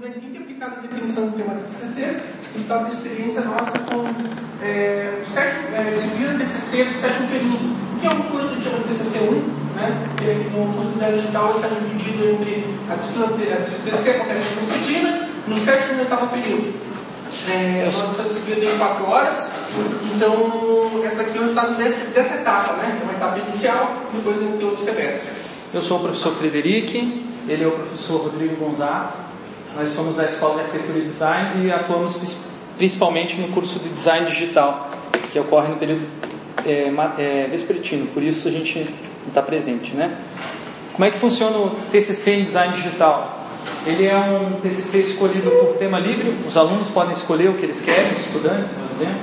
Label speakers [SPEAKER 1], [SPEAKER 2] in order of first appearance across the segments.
[SPEAKER 1] design thinking aplicado à definição do tema do TCC, resultado da experiência nossa com é, o sétimo, é, disciplina TCC do sétimo período, que é um que a gente chama de TCC 1, né? E aqui no curso de digital está dividido entre a disciplina, a TCC acontece na disciplina, no sétimo e oitavo período. É, nossa disciplina tem quatro horas, então essa daqui é o resultado desse, dessa etapa, né? É uma etapa inicial, depois tem outro semestre.
[SPEAKER 2] Eu sou o professor Frederic, ele é o professor Rodrigo Gonzato. Nós somos da Escola de Arquitetura e Design e atuamos principalmente no curso de Design Digital, que ocorre no período é, é, vespertino, por isso a gente está presente, né? Como é que funciona o TCC em Design Digital? Ele é um TCC escolhido por tema livre, os alunos podem escolher o que eles querem, os estudantes, por exemplo.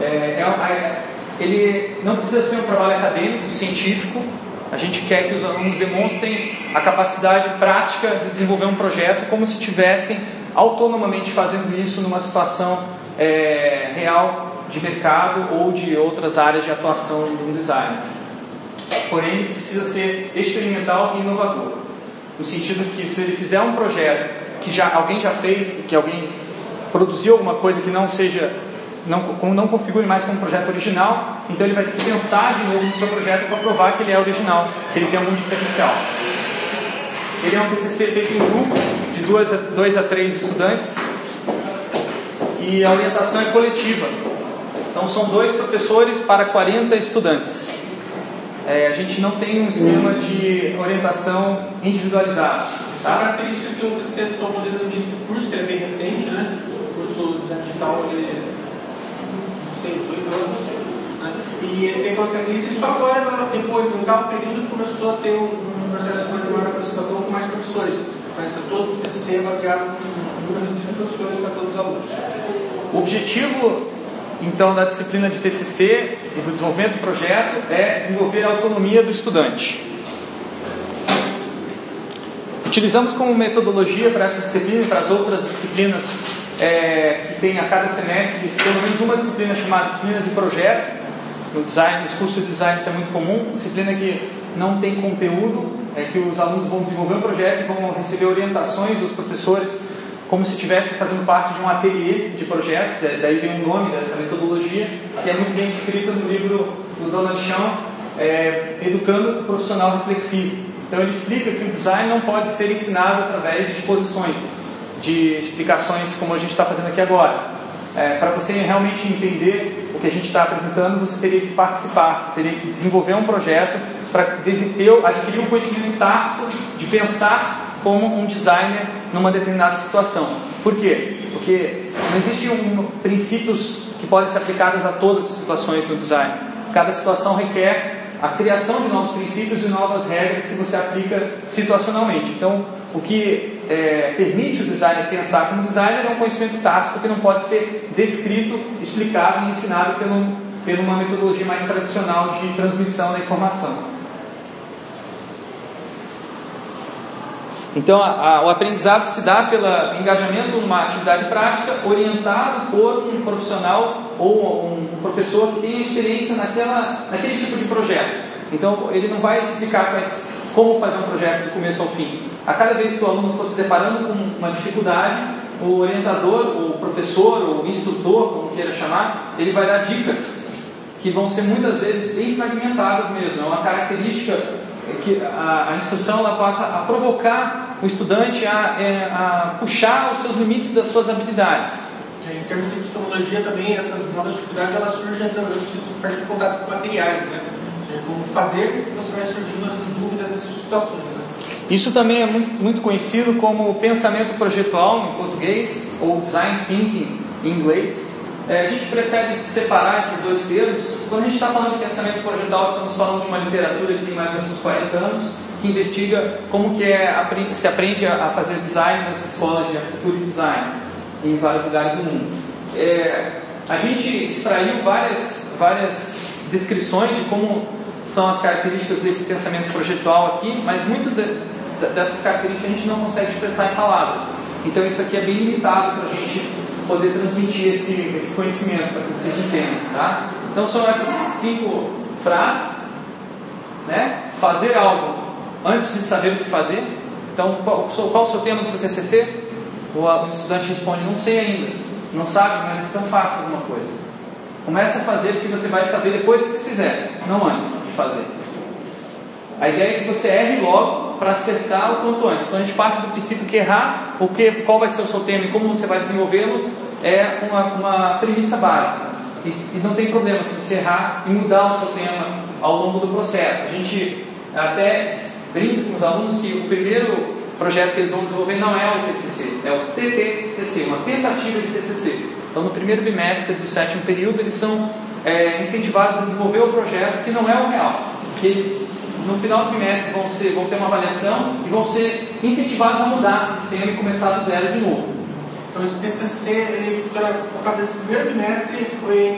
[SPEAKER 2] É, é, ele não precisa ser um trabalho acadêmico, científico, a gente quer que os alunos demonstrem a capacidade prática de desenvolver um projeto como se estivessem autonomamente fazendo isso numa situação é, real de mercado ou de outras áreas de atuação do design. Porém, precisa ser experimental e inovador, no sentido que se ele fizer um projeto que já alguém já fez, que alguém produziu alguma coisa que não seja não, não configure mais como projeto original, então ele vai ter que pensar de novo no seu projeto para provar que ele é original, que ele tem algum diferencial. Ele é um TCC feito em grupo, de 2 a, dois a 3 estudantes, e a orientação é coletiva. Então são dois professores para 40 estudantes. É, a gente não tem um esquema de orientação individualizado.
[SPEAKER 1] A característica que o TCC tomou desde o início do curso, que é bem recente, né? o curso digital, ele né? E ele tem uma característica só agora, depois, no oitavo período, começou a ter um, processo de maior aproximação com mais professores. Mas todo o TCC é baseado em número de professores para todos os alunos.
[SPEAKER 2] O objetivo, então, da disciplina de TCC e do desenvolvimento do projeto é desenvolver a autonomia do estudante. Utilizamos como metodologia para essa disciplina e para as outras disciplinas é, que tem a cada semestre pelo menos uma disciplina chamada disciplina de projeto. No design, nos cursos de design isso é muito comum, disciplina que não tem conteúdo, é que os alunos vão desenvolver um projeto e vão receber orientações dos professores como se estivesse fazendo parte de um ateliê de projetos, é, daí vem o nome dessa metodologia, que é muito bem descrita no livro do Donald Chão, é, Educando o Profissional Reflexivo. Então ele explica que o design não pode ser ensinado através de exposições, de explicações como a gente está fazendo aqui agora. É, para você realmente entender o que a gente está apresentando, você teria que participar, você teria que desenvolver um projeto para adquirir um conhecimento tácito de pensar como um designer numa determinada situação. Por quê? Porque não existem um, princípios que podem ser aplicados a todas as situações no design. Cada situação requer a criação de novos princípios e novas regras que você aplica situacionalmente. Então, o que é, permite o designer pensar como designer é um conhecimento tácito que não pode ser descrito, explicado e ensinado por, por uma metodologia mais tradicional de transmissão da informação. Então, a, a, o aprendizado se dá pelo engajamento numa atividade prática orientado por um profissional ou um, um professor que tenha experiência naquela, naquele tipo de projeto. Então, ele não vai explicar quais, como fazer um projeto do começo ao fim. A cada vez que o aluno for se deparando com uma dificuldade, o orientador, o professor, o instrutor, como queira chamar, ele vai dar dicas que vão ser muitas vezes bem fragmentadas mesmo. É uma característica que a, a instrução ela passa a provocar o estudante a, é, a puxar os seus limites das suas habilidades.
[SPEAKER 1] Em termos de epistemologia também, essas novas atividades elas surgem durante o contato com materiais, né? Como fazer, você vai surgindo essas dúvidas, essas situações. Né?
[SPEAKER 2] Isso também é muito, conhecido como pensamento projetual em português, ou design thinking em inglês. É, a gente prefere separar esses dois termos. Quando a gente está falando de pensamento projetal, estamos falando de uma literatura que tem mais ou menos uns 40 anos, que investiga como que é, se aprende a fazer design nas escolas de arquitetura e design em vários lugares do mundo. É, a gente extraiu várias, várias descrições de como são as características desse pensamento projetual aqui, mas muito de, dessas características a gente não consegue expressar em palavras. Então isso aqui é bem limitado para a gente poder transmitir esse, esse conhecimento para que vocês entendam, tá? Então são essas cinco frases, né? Fazer algo antes de saber o que fazer. Então, qual, qual o seu tema do seu TCC? o estudante responde, não sei ainda, não sabe, mas então faça alguma coisa. Comece a fazer porque você vai saber depois que você fizer, não antes de fazer. A ideia é que você erre logo para acertar o quanto antes. Então a gente parte do princípio que errar, o que, qual vai ser o seu tema e como você vai desenvolvê-lo, é uma, uma premissa básica. E, e, não tem problema se você errar e mudar o seu tema ao longo do processo. A gente até brinca com os alunos que o primeiro projeto que eles vão desenvolver não é o TCC, é o TTCC, uma tentativa de TCC. Então, no primeiro bimestre do sétimo período, eles são é, incentivados a desenvolver o projeto que não é o real, que eles no final do bimestre vão, ser, vão ter uma avaliação e vão ser incentivados a mudar de tema e começar do zero de novo.
[SPEAKER 1] Então esse TCC ele funciona focado nesse primeiro bimestre,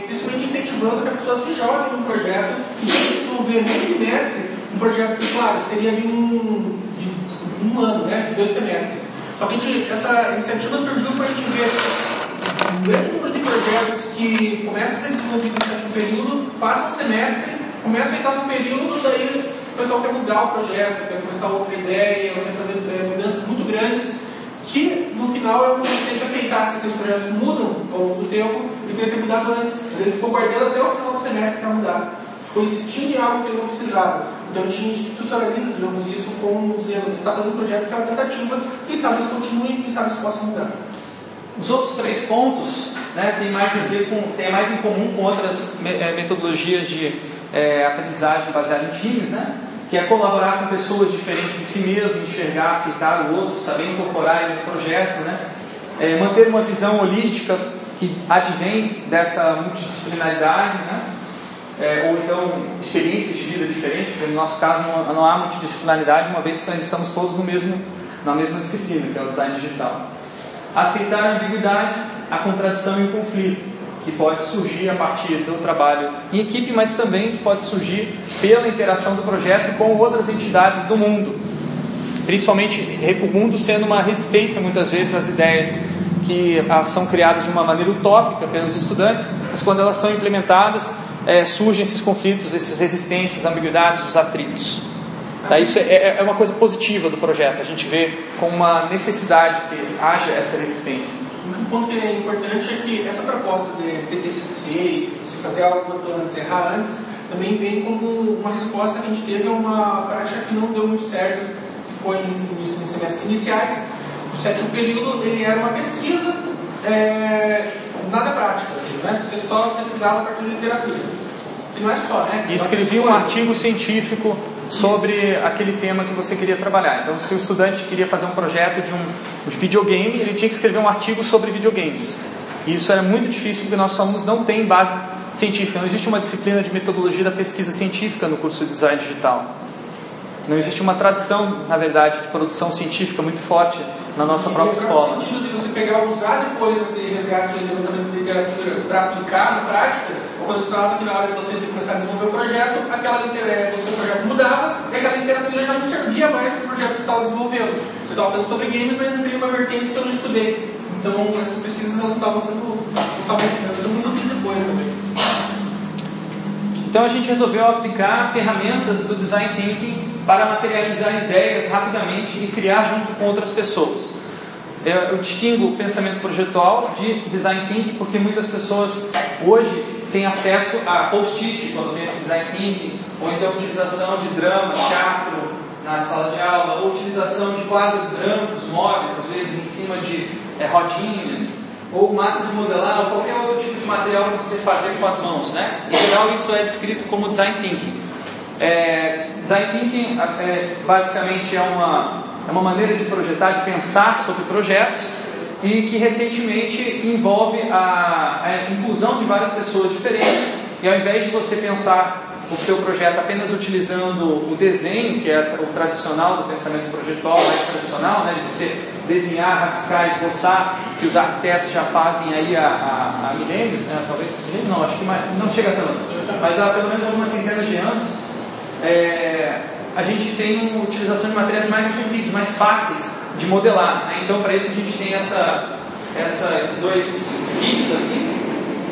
[SPEAKER 1] principalmente incentivando que a pessoa se jogue no projeto e desenvolver nesse bimestre um projeto que, claro, seria de um, de um ano, né, dois semestres. Só que gente, essa iniciativa surgiu para a gente ver um grande número de projetos que começa a ser desenvolvido no sétimo período, passa o semestre, começa o oitavo período, daí o pessoal quer mudar o projeto, quer começar outra ideia, quer fazer é, mudanças muito grandes, que no final é tem que aceitar se os projetos mudam ao longo do tempo e tem que ter mudado antes. Ele ficou guardando até o final do semestre para mudar. Ficou insistindo em algo que ele não precisava. Então a gente institucionaliza, digamos isso, como dizendo, você está fazendo um projeto que é uma tentativa, quem sabe se continue, quem sabe se possa mudar.
[SPEAKER 2] Os outros três pontos né, têm mais a ver com, mais em comum com outras é, metodologias de é, aprendizagem baseada em times, né? que é colaborar com pessoas diferentes de si mesmo, enxergar, aceitar o outro, saber incorporar ele no projeto, né? É, manter uma visão holística que advém dessa multidisciplinaridade, né? É, ou então experiências de vida diferentes, porque no nosso caso não, não, há multidisciplinaridade, uma vez que nós estamos todos no mesmo, na mesma disciplina, que é o design digital. Aceitar a ambiguidade, a contradição e o conflito que pode surgir a partir do trabalho em equipe, mas também que pode surgir pela interação do projeto com outras entidades do mundo. Principalmente o mundo sendo uma resistência muitas vezes às ideias que ah, são criadas de uma maneira utópica pelos estudantes, mas quando elas são implementadas, é, surgem esses conflitos, essas resistências, ambiguidades, os atritos. Tá, isso é, é, uma coisa positiva do projeto, a gente vê com uma necessidade que haja essa resistência.
[SPEAKER 1] Um ponto que é importante é que essa proposta de TTCC, se fazer algo quanto antes, errar antes, também vem como uma resposta que a gente teve a uma prática que não deu muito certo, que foi nos semestres iniciais. O sétimo período ele era uma pesquisa, é, nada prática, assim, né? Você só pesquisava a partir de literatura. E não é só, né?
[SPEAKER 2] E escrevi um artigo científico sobre aquele tema que você queria trabalhar. Então, se o estudante queria fazer um projeto de um, de videogame, ele tinha que escrever um artigo sobre videogames. E isso era muito difícil porque nossos alunos não têm base científica. Não existe uma disciplina de metodologia da pesquisa científica no curso de design digital. Não existe uma tradição, na verdade, de produção científica muito forte na nossa própria escola.
[SPEAKER 1] No sentido de você pegar, usar depois esse resgate de levantamento de literatura para aplicar na prática, o resultado que na hora que você começar a desenvolver o projeto, aquela literatura, o seu projeto mudava e aquela literatura já não servia mais para o projeto que você estava desenvolvendo. Eu estava falando sobre games, mas entrei uma vertente que eu não estudei. Então essas pesquisas não estavam sendo, não estavam sendo úteis depois também.
[SPEAKER 2] Então a gente resolveu aplicar ferramentas do design thinking para materializar ideias rapidamente e criar junto com outras pessoas. Eu distingo o pensamento projetual de design thinking porque muitas pessoas hoje têm acesso a post-it quando vem esse design thinking, ou então a utilização de drama, teatro na sala de aula, ou utilização de quadros brancos, móveis, às vezes em cima de é, rodinhas, ou massa de modelar, ou qualquer outro tipo de material que você fazer com as mãos. Né? Em geral, isso é descrito como design thinking. É, design thinking é, basicamente é uma, é uma maneira de projetar, de pensar sobre projetos e que recentemente envolve a, a inclusão de várias pessoas diferentes. E ao invés de você pensar o seu projeto apenas utilizando o desenho, que é o tradicional do pensamento projetual, mais tradicional, né, de você desenhar, rabiscar, esboçar, que os arquitetos já fazem aí há, milênios, né, talvez, não, acho que mais, não chega tanto, mas há pelo menos algumas centenas de anos, é, a gente tem uma utilização de materiais mais acessíveis, mais fáceis de modelar. Né? Então, para isso, a gente tem essa, essa, esses dois kits aqui.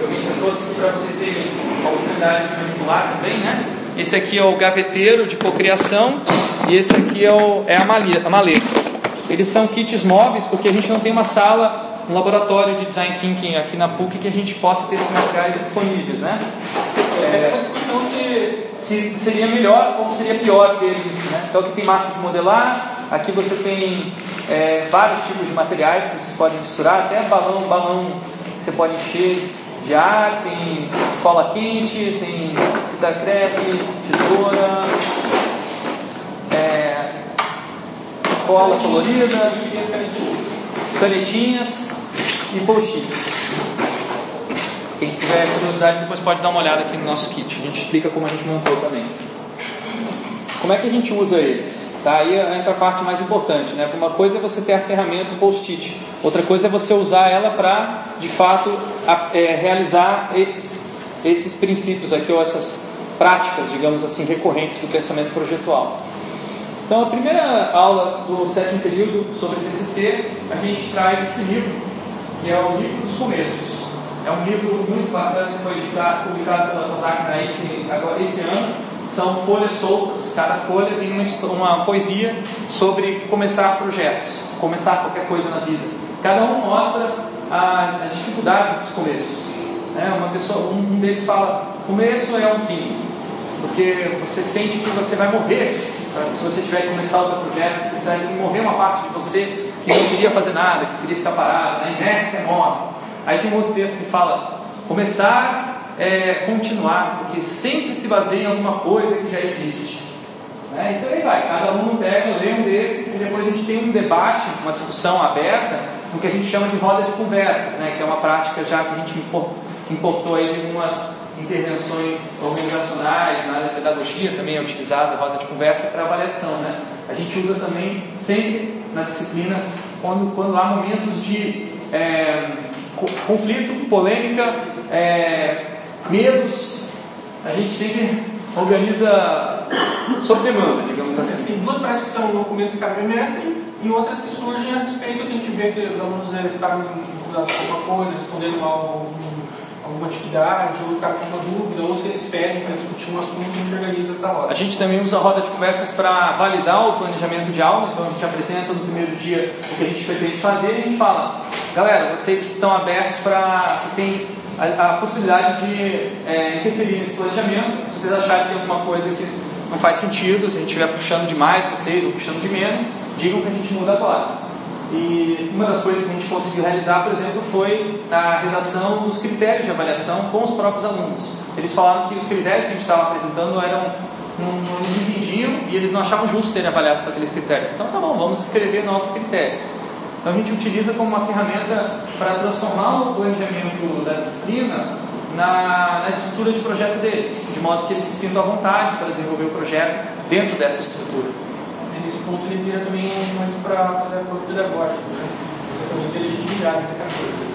[SPEAKER 2] Eu vim trouxe para vocês terem a oportunidade de manipular também, né? Esse aqui é o gaveteiro de cocriação e esse aqui é, o, é a, maleta, a maleta. eles são kits móveis porque a gente não tem uma sala, um laboratório de design thinking aqui na PUC que a gente possa ter esses materiais disponíveis, né?
[SPEAKER 1] É, uma discussão se...
[SPEAKER 2] se seria melhor ou seria pior ter isso, né? Então aqui tem massa de modelar, aqui você tem é, vários tipos de materiais que vocês podem misturar, até balão, balão que você pode encher de ar, tem escola quente, tem fita crepe, tesoura, é, cola colorida, canetinhas e post-its. Quem tiver curiosidade depois pode dar uma olhada aqui no nosso kit. A gente explica como a gente montou também. Como é que a gente usa eles? Tá? Aí entra a parte mais importante. Né? Uma coisa é você ter a ferramenta post-it. Outra coisa é você usar ela para, de fato, é, realizar esses, esses princípios aqui, ou essas práticas, digamos assim, recorrentes do pensamento projetual. Então, a primeira aula do sétimo período sobre TCC, a gente traz esse livro, que é o livro dos começos. É um livro muito bacana que foi publicado pela COSAC Naik agora esse ano. São folhas soltas, cada folha tem uma, uma poesia sobre começar projetos, começar qualquer coisa na vida. Cada um mostra a, as dificuldades dos começos. Né? Uma pessoa, um deles fala: começo é um fim, porque você sente que você vai morrer se você tiver que começar outro projeto, você vai morrer uma parte de você que não queria fazer nada, que queria ficar parado, na inércia morre. Aí tem um outro texto que fala: começar é continuar, porque sempre se baseia em alguma coisa que já existe. Né? Então aí vai, cada um pega, lê um desses e depois a gente tem um debate, uma discussão aberta, no que a gente chama de roda de conversas, né? que é uma prática já que a gente importou aí de algumas intervenções organizacionais, na área da pedagogia também é utilizada roda de conversa para avaliação. Né? A gente usa também sempre na disciplina quando, quando há momentos de é, conflito, polêmica, é, medos, a gente sempre organiza sob demanda, digamos assim.
[SPEAKER 1] Tem duas práticas que são no começo de cada bimestre e outras que surgem a respeito que a gente vê que os alunos ficaram alguma coisa, respondendo mal alguma atividade, ou ficar com uma dúvida, ou se eles pedem para discutir um assunto, a gente organiza essa roda.
[SPEAKER 2] A gente também usa a roda de conversas para validar o planejamento de aula, então a gente apresenta no primeiro dia o que a gente pretende fazer e a gente fala, galera, vocês estão abertos para, tem a, a, possibilidade de é, interferir nesse planejamento, se vocês acharem que tem alguma coisa que não faz sentido, se a gente estiver puxando demais vocês ou puxando de menos, digam que a gente muda agora. E uma das coisas que a gente conseguiu realizar, por exemplo, foi a redação dos critérios de avaliação com os próprios alunos. Eles falaram que os critérios que a gente estava apresentando eram não, não entendiam e eles não achavam justo serem avaliados com aqueles critérios. Então, tá bom, vamos escrever novos critérios. Então, a gente utiliza como uma ferramenta para transformar o planejamento da disciplina na, na estrutura de projeto deles, de modo que eles se sintam à vontade para desenvolver o projeto dentro dessa estrutura
[SPEAKER 1] nesse ponto ele vira também um momento para fazer acordo pedagógico, né? Você também tem legitimidade nessa coisa.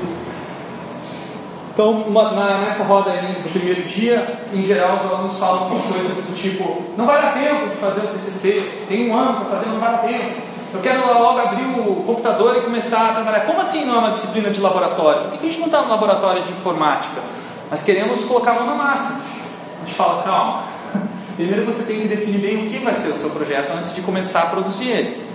[SPEAKER 2] Então, uma, na, nessa roda aí do primeiro dia, em geral, os alunos falam coisas do tipo: não vai dar tempo de fazer o TCC, tem um ano para fazer, não vai dar tempo. Eu quero logo abrir o computador e começar a trabalhar. Como assim não é uma disciplina de laboratório? Por que a gente não está no laboratório de informática? Nós queremos colocar a mão na massa. A gente fala: calma, Primeiro você tem que definir bem o que vai ser o seu projeto antes de começar a produzir ele.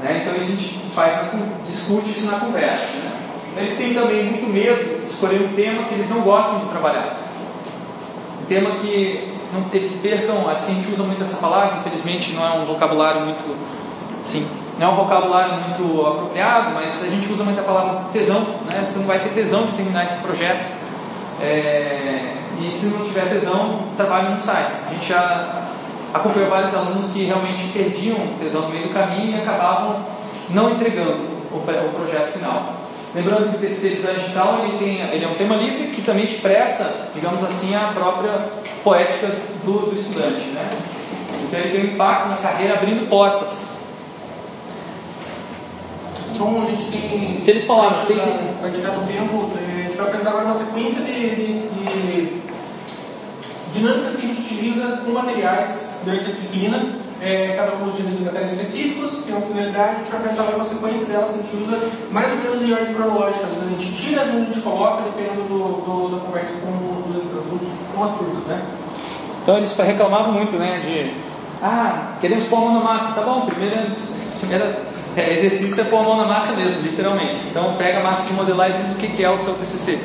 [SPEAKER 2] Né? Então a gente faz, discute isso na conversa. Né? Eles têm também muito medo de escolher um tema que eles não gostam de trabalhar. Um tema que não, eles percam, assim a gente usa muito essa palavra, infelizmente não é um vocabulário muito. Sim, não é um vocabulário muito apropriado, mas a gente usa muito a palavra tesão, né? Você não vai ter tesão de terminar esse projeto. É, e se não tiver tesão, o trabalho não sai. A gente já acompanhou vários alunos que realmente perdiam tesão no meio do caminho e acabavam não entregando o, o projeto final. Lembrando que o TCC Design Digital ele, tem, ele é um tema livre que também expressa, digamos assim, a própria poética do, do estudante. Né? Então ele tem um impacto na carreira abrindo portas.
[SPEAKER 1] Então a gente tem.
[SPEAKER 2] Se eles falaram, tem.
[SPEAKER 1] Para tirar do tempo, a gente vai apresentar agora uma sequência de, de, de dinâmicas que a gente utiliza com materiais durante a disciplina. É, cada um utiliza materiais específicos, tem uma finalidade, a gente vai apresentar uma sequência delas que a gente usa mais ou menos em ordem cronológica. Às vezes a gente tira, às vezes a gente coloca, dependendo do, do, da conversa com, os, com as turmas. Né?
[SPEAKER 2] Então eles reclamavam muito né, de ah, queremos pôr a mão na massa, tá bom, primeira, primeira É, exercício é pôr a mão na massa mesmo, literalmente. Então pega a massa de modelar e diz o que é o seu TCC.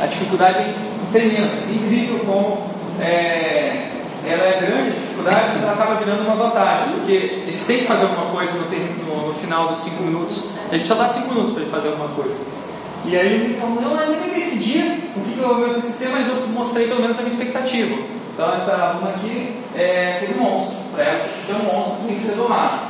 [SPEAKER 2] A dificuldade é tremenda, incrível como é, ela é grande, a dificuldade, mas ela acaba virando uma vantagem, porque eles têm que fazer alguma coisa no, no, no final dos 5 minutos. A gente só dá 5 minutos para ele fazer alguma coisa. E aí eles falam, eu ainda nem decidi o que, que o meu TCC, mas eu mostrei pelo menos a minha expectativa. Então essa aluna aqui é, fez um monstro, para ela ser um monstro tem que ser domado.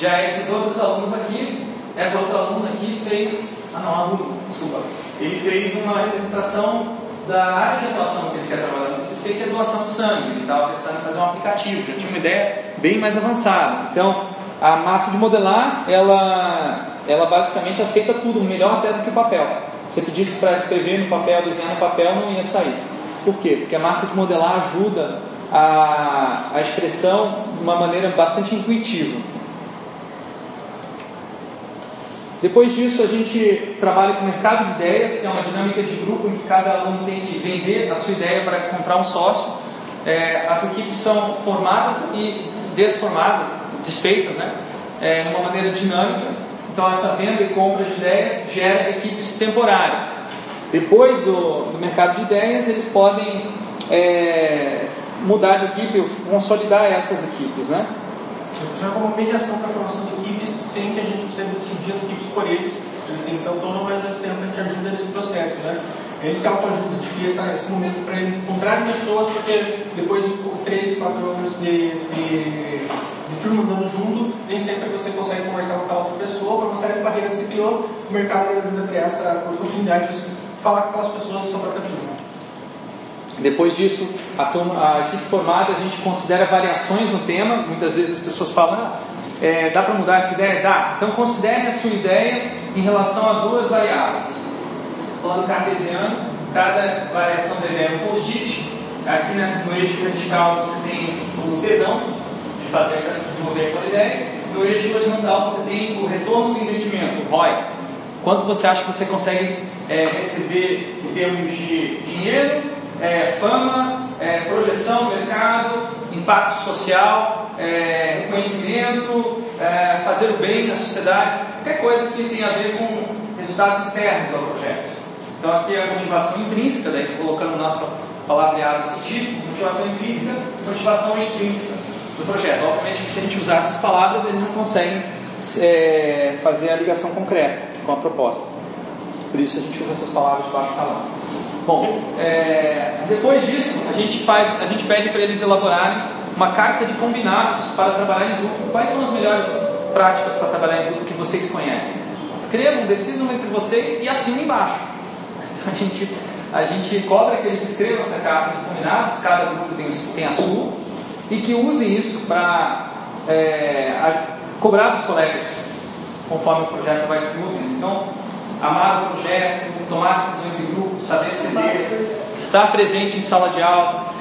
[SPEAKER 2] Já esses outros alunos aqui, essa outra aluna aqui fez, ah não, aluno, desculpa, ele fez uma representação da área de atuação que ele quer trabalhar no TCC, que é doação de sangue. Ele estava pensando em fazer um aplicativo, já tinha uma ideia bem mais avançada. Então, a massa de modelar, ela, ela basicamente aceita tudo, melhor até do que o papel. Se você pedisse para escrever no papel, desenhar no papel, não ia sair. Por quê? Porque a massa de modelar ajuda a, a expressão de uma maneira bastante intuitiva. Depois disso, a gente trabalha com o mercado de ideias, que é uma dinâmica de grupo em que cada aluno tem que vender a sua ideia para encontrar um sócio. É, as equipes são formadas e desformadas, desfeitas, né? É, de uma maneira dinâmica. Então, essa venda e compra de ideias gera equipes temporárias. Depois do, do mercado de ideias, eles podem é, mudar de equipe, consolidar essas equipes, né?
[SPEAKER 1] Funciona como mediação para a formação de equipes sem que a gente precise decidir as equipes por eles. Eles têm que ser autônomos, mas a gente ajuda nesse processo. Né? Eles se autoajudam de esse, esse momento para eles encontrarem pessoas, porque depois de 3, 4 anos de, de, de turma andando junto, nem sempre você consegue conversar com aquela outra pessoa, para mostrar que barreira se criou, o mercado ajuda a criar essa oportunidade de falar com aquelas pessoas da sua própria turma.
[SPEAKER 2] Depois disso, a, turma, a equipe formada, a gente considera variações no tema. Muitas vezes as pessoas falam, ah, é, dá para mudar essa ideia? Dá. Então considere a sua ideia em relação a duas variáveis. Plano cartesiano, cada variação da ideia é um post-it. Aqui nesse, no eixo vertical você tem o tesão de fazer, desenvolver aquela ideia. No eixo horizontal você tem o retorno do investimento, o ROI. Quanto você acha que você consegue é, receber em termos de dinheiro é, fama, é, projeção do mercado, impacto social, é, reconhecimento, é, fazer o bem na sociedade, qualquer coisa que tenha a ver com resultados externos ao projeto. Então aqui é a motivação intrínseca, daí colocando nosso palavreado científico, motivação intrínseca, motivação extrínseca do projeto. Obviamente que se a gente usar essas palavras, eles não conseguem é, fazer a ligação concreta com a proposta. Por isso a gente usa essas palavras de baixo calão. Bom, é, depois disso, a gente, faz, a gente pede para eles elaborarem uma carta de combinados para trabalhar em grupo. Quais são as melhores práticas para trabalhar em grupo que vocês conhecem? Escrevam, decidam entre vocês e assinem embaixo. Então, a gente, a gente cobra que eles escrevam essa carta de combinados, cada grupo tem, tem a sua, e que usem isso para é, cobrar dos colegas conforme o projeto vai desenvolvendo. Então, amar o projeto, tomar decisões em grupo, saber ceder, estar presente em sala de aula.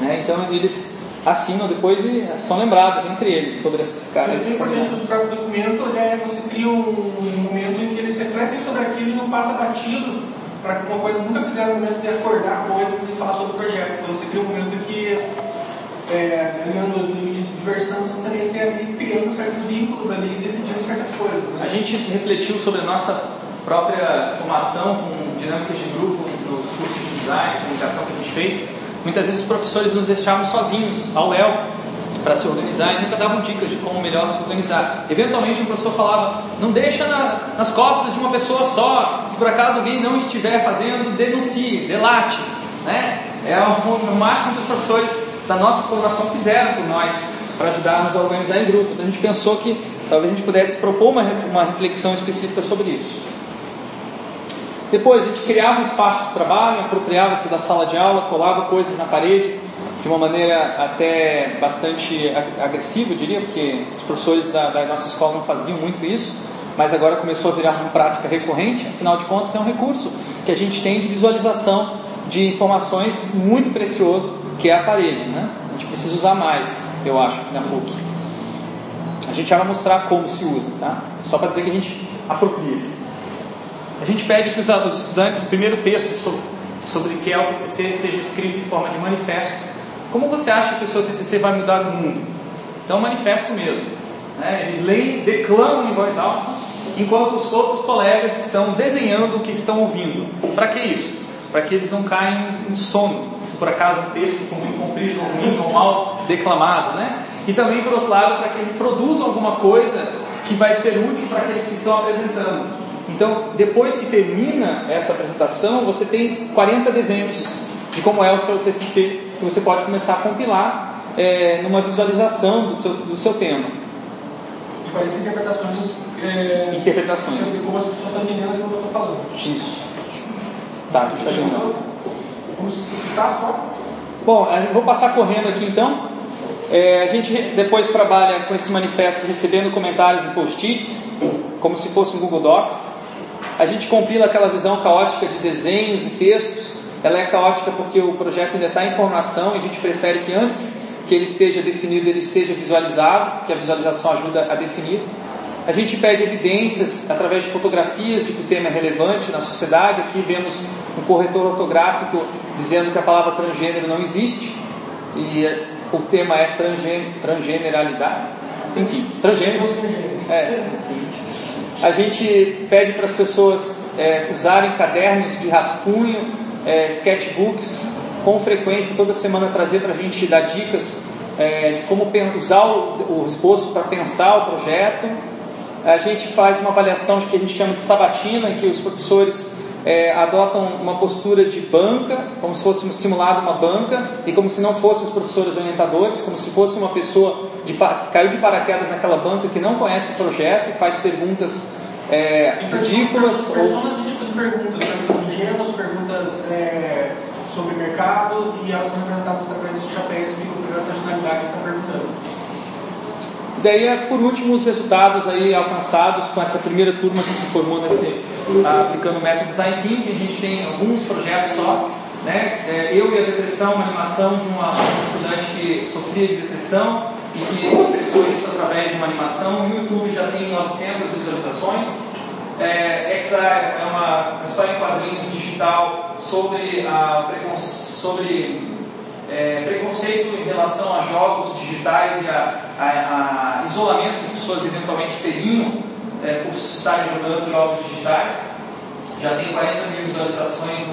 [SPEAKER 2] Né? Então eles assinam depois e são lembrados entre eles sobre esses caras.
[SPEAKER 1] O importante do próprio documento é você cria um momento em que eles refletem sobre aquilo e não passa batido para que uma coisa nunca fizeram no momento de acordar coisas e falar sobre o projeto. Então você cria um momento que é, no de diversão, você também tem ali criando certos vínculos ali, decidindo certas coisas. Né?
[SPEAKER 2] A gente refletiu sobre a nossa própria formação com dinâmicas de grupo nos cursos de design, comunicação que a gente fez, muitas vezes os professores nos deixavam sozinhos, ao léu, para se organizar e nunca davam dicas de como melhor se organizar. Eventualmente o professor falava, não deixa na, nas costas de uma pessoa só, se por acaso alguém não estiver fazendo, denuncie, delate. Né? É o, o máximo que os professores da nossa formação fizeram por nós, para ajudarmos a organizar em grupo. Então a gente pensou que talvez a gente pudesse propor uma, uma reflexão específica sobre isso. Depois a gente criava um espaço de trabalho, apropriava-se da sala de aula, colava coisas na parede de uma maneira até bastante agressiva, eu diria, porque os professores da, da nossa escola não faziam muito isso, mas agora começou a virar uma prática recorrente, afinal de contas é um recurso que a gente tem de visualização de informações muito precioso, que é a parede. Né? A gente precisa usar mais, eu acho, na PUC. A gente já vai mostrar como se usa, tá? Só para dizer que a gente apropria-se. A gente pede que os estudantes, o primeiro texto sobre, sobre que é o TCC seja escrito em forma de manifesto. Como você acha que o seu TCC vai mudar o mundo? Então, manifesto mesmo. Né? Eles leem, declamam em voz alta, enquanto os outros colegas estão desenhando o que estão ouvindo. Para que isso? Para que eles não caem em sono, se por acaso o texto for muito comprido, ou ruim, ou mal declamado. Né? E também, por outro lado, para que eles produzam alguma coisa que vai ser útil para aqueles que estão apresentando. Então, depois que termina essa apresentação, você tem 40 desenhos de como é o seu TCC, que você pode começar a compilar é, numa visualização do seu, do seu tema.
[SPEAKER 1] E 40 interpretações. É,
[SPEAKER 2] interpretações.
[SPEAKER 1] Como as pessoas estão entendendo o que eu estou falando.
[SPEAKER 2] Isso. Tá, está
[SPEAKER 1] então, Vamos citar só?
[SPEAKER 2] Bom, vou passar correndo aqui então. É, a gente depois trabalha com esse manifesto recebendo comentários e post-its, como se fosse um Google Docs. A gente compila aquela visão caótica de desenhos e textos. Ela é caótica porque o projeto ainda está em formação e a gente prefere que antes que ele esteja definido, ele esteja visualizado, porque a visualização ajuda a definir. A gente pede evidências através de fotografias de que o tema é relevante na sociedade. Aqui vemos um corretor ortográfico dizendo que a palavra transgênero não existe. E o tema é transgeneralidade, enfim, transgêneros. É. A gente pede para as pessoas é, usarem cadernos de rascunho, é, sketchbooks, com frequência, toda semana trazer para a gente dar dicas é, de como usar o, o esboço para pensar o projeto. A gente faz uma avaliação que a gente chama de sabatina, em que os professores é, adotam uma postura de banca, como se fosse simulado uma banca, e como se não fossem os professores orientadores, como se fosse uma pessoa de, que caiu de paraquedas naquela banca que não conhece o projeto e faz perguntas é, ridículas.
[SPEAKER 1] Personas ou... de perguntas, perguntas ingênuas, perguntas é, sobre mercado, e elas são representadas através dos chapéus que a personalidade está perguntando.
[SPEAKER 2] E daí, é, por último, os resultados aí alcançados com essa primeira turma que se formou nesse uh, aplicando o método Design Thinking. A gente tem alguns projetos só. Né? É, eu e a depressão, uma animação de uma, estudante que sofria de depressão e que expressou isso através de uma animação. No YouTube já tem 900 visualizações. É, Exile é uma história em quadrinhos digital sobre, a, sobre é, preconceito em relação a jogos digitais e a, a, a isolamento que as pessoas eventualmente teriam é, por estarem jogando jogos digitais. Já tem 40 mil visualizações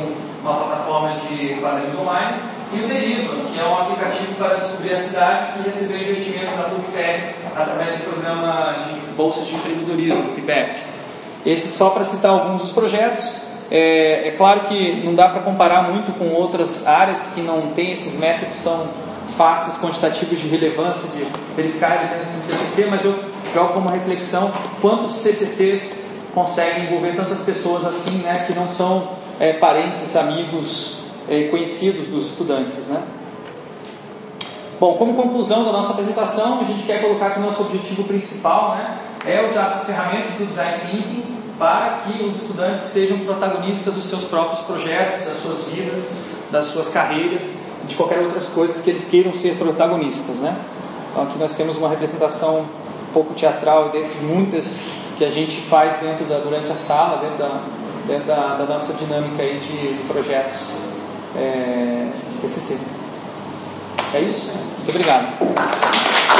[SPEAKER 2] numa plataforma de quadrinhos online. E o Deriva, que é um aplicativo para descobrir a cidade que recebeu investimento da PUCPEC através do programa de bolsas de empreendedorismo, PIPEC. Esse só para citar alguns dos projetos. É, é claro que não dá para comparar muito com outras áreas que não têm esses métodos tão fáceis, quantitativos de relevância, de verificar a evidência do TCC, mas eu jogo como reflexão quantos TCCs conseguem envolver tantas pessoas assim, né, que não são é, parentes, amigos, é, conhecidos dos estudantes, né? Bom, como conclusão da nossa apresentação, a gente quer colocar que o nosso objetivo principal né, é usar essas ferramentas do Design Thinking para que os estudantes sejam protagonistas dos seus próprios projetos, das suas vidas, das suas carreiras, de qualquer outras coisas que eles queiram ser protagonistas, né? Então aqui nós temos uma representação um pouco teatral dentro de muitas que a gente faz dentro da, durante a sala, dentro da, dentro da, da nossa dinâmica aí de, projetos é, TCC. É isso? Muito obrigado.